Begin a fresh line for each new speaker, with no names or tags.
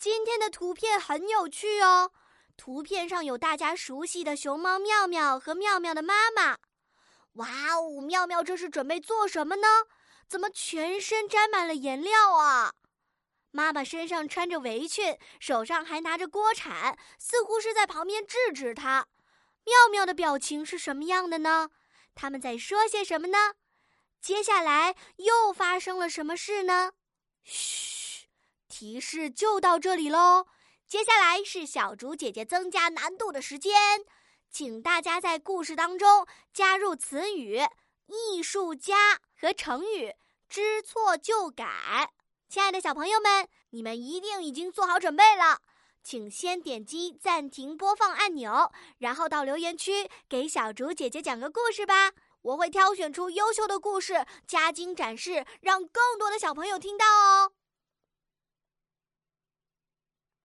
今天的图片很有趣哦，图片上有大家熟悉的熊猫妙妙和妙妙的妈妈。哇哦，妙妙这是准备做什么呢？怎么全身沾满了颜料啊？妈妈身上穿着围裙，手上还拿着锅铲，似乎是在旁边制止他。妙妙的表情是什么样的呢？他们在说些什么呢？接下来又发生了什么事呢？嘘。提示就到这里喽，接下来是小竹姐姐增加难度的时间，请大家在故事当中加入词语“艺术家”和成语“知错就改”。亲爱的小朋友们，你们一定已经做好准备了，请先点击暂停播放按钮，然后到留言区给小竹姐姐讲个故事吧。我会挑选出优秀的故事，加精展示，让更多的小朋友听到哦。